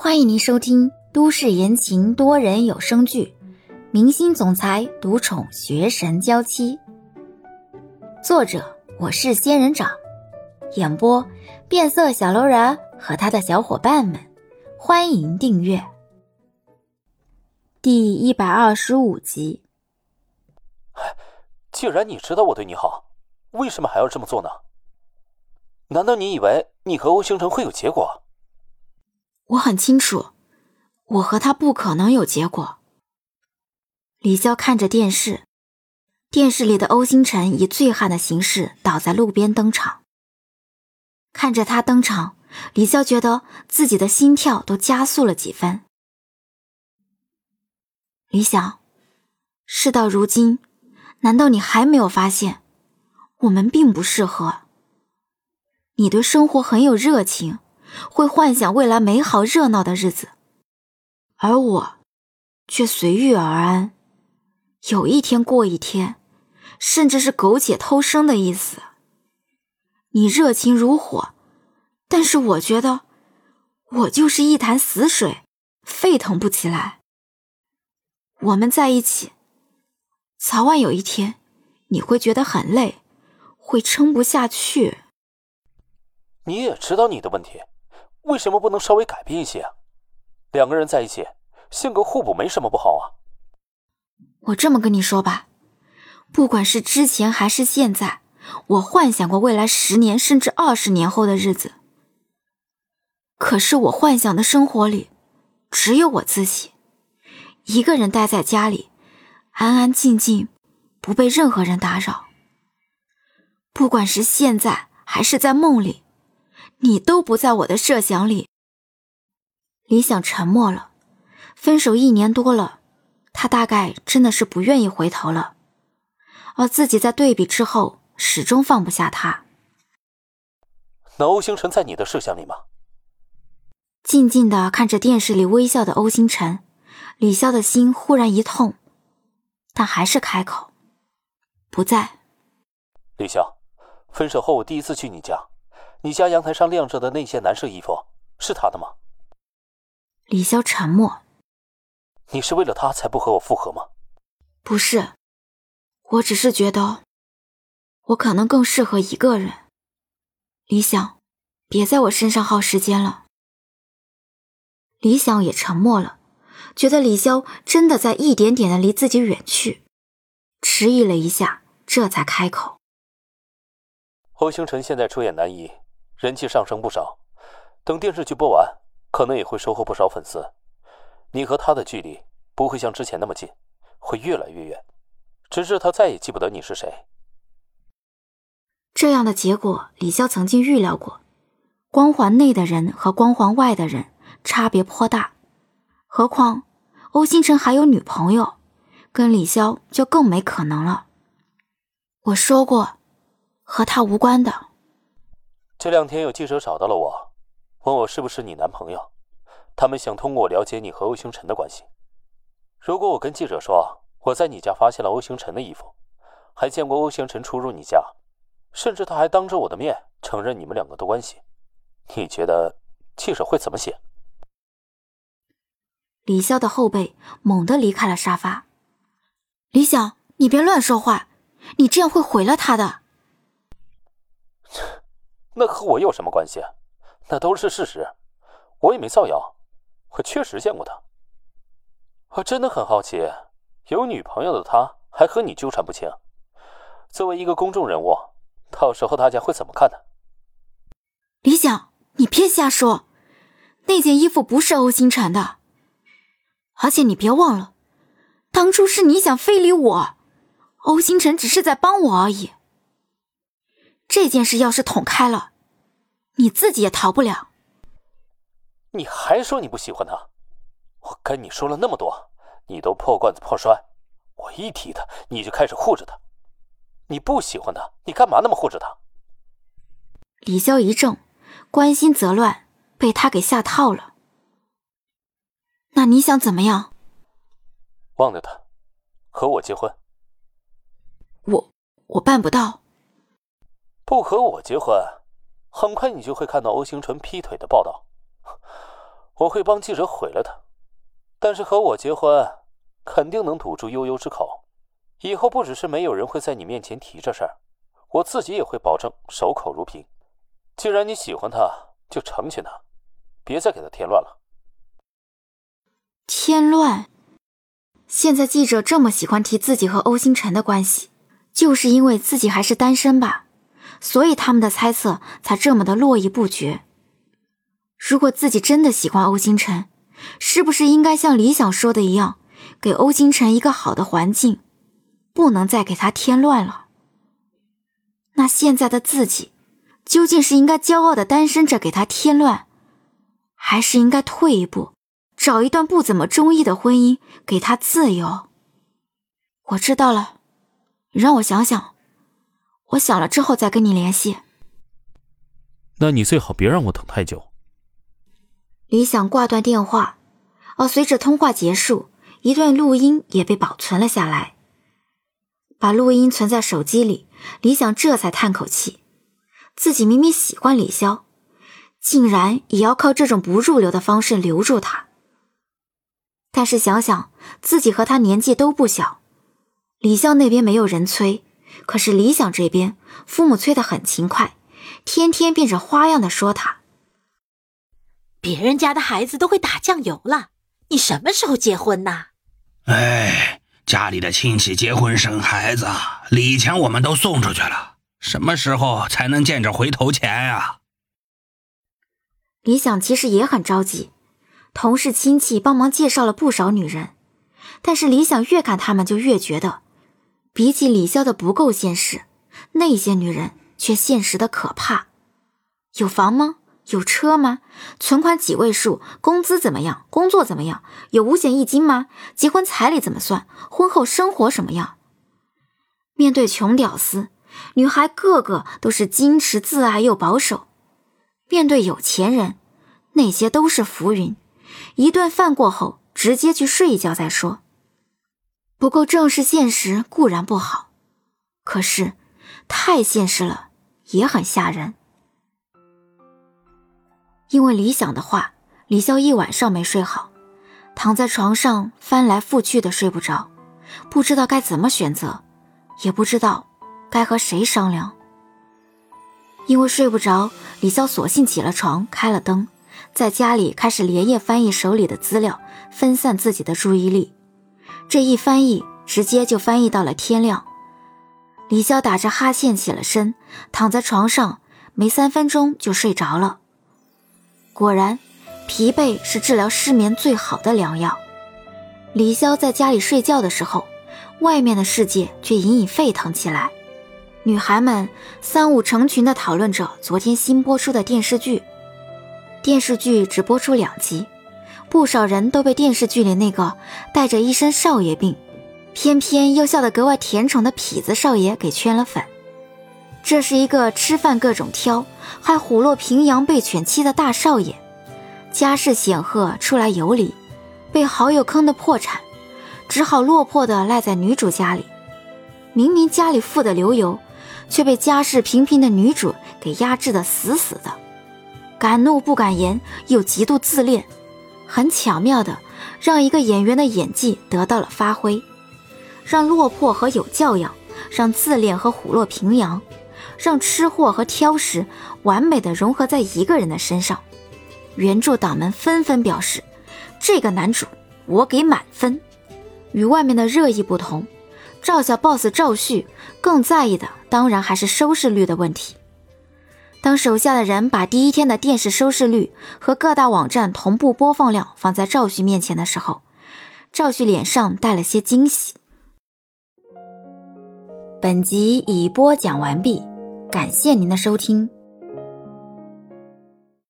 欢迎您收听都市言情多人有声剧《明星总裁独宠学神娇妻》，作者我是仙人掌，演播变色小楼人和他的小伙伴们。欢迎订阅第一百二十五集。既然你知道我对你好，为什么还要这么做呢？难道你以为你和欧星辰会有结果？我很清楚，我和他不可能有结果。李潇看着电视，电视里的欧星辰以醉汉的形式倒在路边登场。看着他登场，李潇觉得自己的心跳都加速了几分。李想，事到如今，难道你还没有发现，我们并不适合？你对生活很有热情。会幻想未来美好热闹的日子，而我却随遇而安，有一天过一天，甚至是苟且偷生的意思。你热情如火，但是我觉得我就是一潭死水，沸腾不起来。我们在一起，早晚有一天你会觉得很累，会撑不下去。你也知道你的问题。为什么不能稍微改变一些啊？两个人在一起，性格互补没什么不好啊。我这么跟你说吧，不管是之前还是现在，我幻想过未来十年甚至二十年后的日子。可是我幻想的生活里，只有我自己，一个人待在家里，安安静静，不被任何人打扰。不管是现在还是在梦里。你都不在我的设想里。李想沉默了。分手一年多了，他大概真的是不愿意回头了。而自己在对比之后，始终放不下他。那欧星辰在你的设想里吗？静静的看着电视里微笑的欧星辰，李潇的心忽然一痛，但还是开口：“不在。”李潇，分手后我第一次去你家。你家阳台上晾着的那件男士衣服是他的吗？李潇沉默。你是为了他才不和我复合吗？不是，我只是觉得我可能更适合一个人。李想，别在我身上耗时间了。李想也沉默了，觉得李潇真的在一点点的离自己远去，迟疑了一下，这才开口。欧星辰现在出演男一。人气上升不少，等电视剧播完，可能也会收获不少粉丝。你和他的距离不会像之前那么近，会越来越远，直至他再也记不得你是谁。这样的结果，李潇曾经预料过。光环内的人和光环外的人差别颇大，何况欧星辰还有女朋友，跟李潇就更没可能了。我说过，和他无关的。这两天有记者找到了我，问我是不是你男朋友，他们想通过我了解你和欧星辰的关系。如果我跟记者说我在你家发现了欧星辰的衣服，还见过欧星辰出入你家，甚至他还当着我的面承认你们两个的关系，你觉得记者会怎么写？李潇的后背猛地离开了沙发。李想，你别乱说话，你这样会毁了他的。那和我有什么关系？那都是事实，我也没造谣，我确实见过他。我真的很好奇，有女朋友的他还和你纠缠不清，作为一个公众人物，到时候大家会怎么看呢？李想，你别瞎说，那件衣服不是欧星辰的，而且你别忘了，当初是你想非礼我，欧星辰只是在帮我而已。这件事要是捅开了，你自己也逃不了。你还说你不喜欢他？我跟你说了那么多，你都破罐子破摔。我一提他，你就开始护着他。你不喜欢他，你干嘛那么护着他？李潇一怔，关心则乱，被他给下套了。那你想怎么样？忘掉他，和我结婚。我我办不到。不和我结婚，很快你就会看到欧星辰劈腿的报道。我会帮记者毁了他。但是和我结婚，肯定能堵住悠悠之口。以后不只是没有人会在你面前提这事儿，我自己也会保证守口如瓶。既然你喜欢他，就成全他，别再给他添乱了。添乱？现在记者这么喜欢提自己和欧星辰的关系，就是因为自己还是单身吧？所以他们的猜测才这么的络绎不绝。如果自己真的喜欢欧星辰，是不是应该像李想说的一样，给欧星辰一个好的环境，不能再给他添乱了？那现在的自己，究竟是应该骄傲的单身着给他添乱，还是应该退一步，找一段不怎么中意的婚姻给他自由？我知道了，让我想想，我想了之后再跟你联系。那你最好别让我等太久。李想挂断电话，而随着通话结束，一段录音也被保存了下来。把录音存在手机里，李想这才叹口气：自己明明喜欢李潇，竟然也要靠这种不入流的方式留住他。但是想想自己和他年纪都不小，李潇那边没有人催，可是李想这边父母催得很勤快，天天变着花样的说他。别人家的孩子都会打酱油了，你什么时候结婚呐？哎，家里的亲戚结婚生孩子，礼钱我们都送出去了，什么时候才能见着回头钱呀？李想其实也很着急，同事亲戚帮忙介绍了不少女人，但是李想越看他们就越觉得，比起李潇的不够现实，那些女人却现实的可怕。有房吗？有车吗？存款几位数？工资怎么样？工作怎么样？有五险一金吗？结婚彩礼怎么算？婚后生活什么样？面对穷屌丝，女孩个个都是矜持自爱又保守；面对有钱人，那些都是浮云。一顿饭过后，直接去睡一觉再说。不够正视现实固然不好，可是太现实了也很吓人。因为理想的话，李潇一晚上没睡好，躺在床上翻来覆去的睡不着，不知道该怎么选择，也不知道该和谁商量。因为睡不着，李潇索性起了床，开了灯，在家里开始连夜翻译手里的资料，分散自己的注意力。这一翻译，直接就翻译到了天亮。李潇打着哈欠起了身，躺在床上，没三分钟就睡着了。果然，疲惫是治疗失眠最好的良药。李潇在家里睡觉的时候，外面的世界却隐隐沸腾起来。女孩们三五成群地讨论着昨天新播出的电视剧。电视剧只播出两集，不少人都被电视剧里那个带着一身少爷病，偏偏又笑得格外甜宠的痞子少爷给圈了粉。这是一个吃饭各种挑，还虎落平阳被犬欺的大少爷，家世显赫，出来有理，被好友坑的破产，只好落魄的赖在女主家里。明明家里富得流油，却被家世平平的女主给压制的死死的。敢怒不敢言，又极度自恋，很巧妙的让一个演员的演技得到了发挥，让落魄和有教养，让自恋和虎落平阳。让吃货和挑食完美的融合在一个人的身上，原著党们纷纷表示，这个男主我给满分。与外面的热议不同，赵小 boss 赵旭更在意的当然还是收视率的问题。当手下的人把第一天的电视收视率和各大网站同步播放量放在赵旭面前的时候，赵旭脸上带了些惊喜。本集已播讲完毕。感谢您的收听。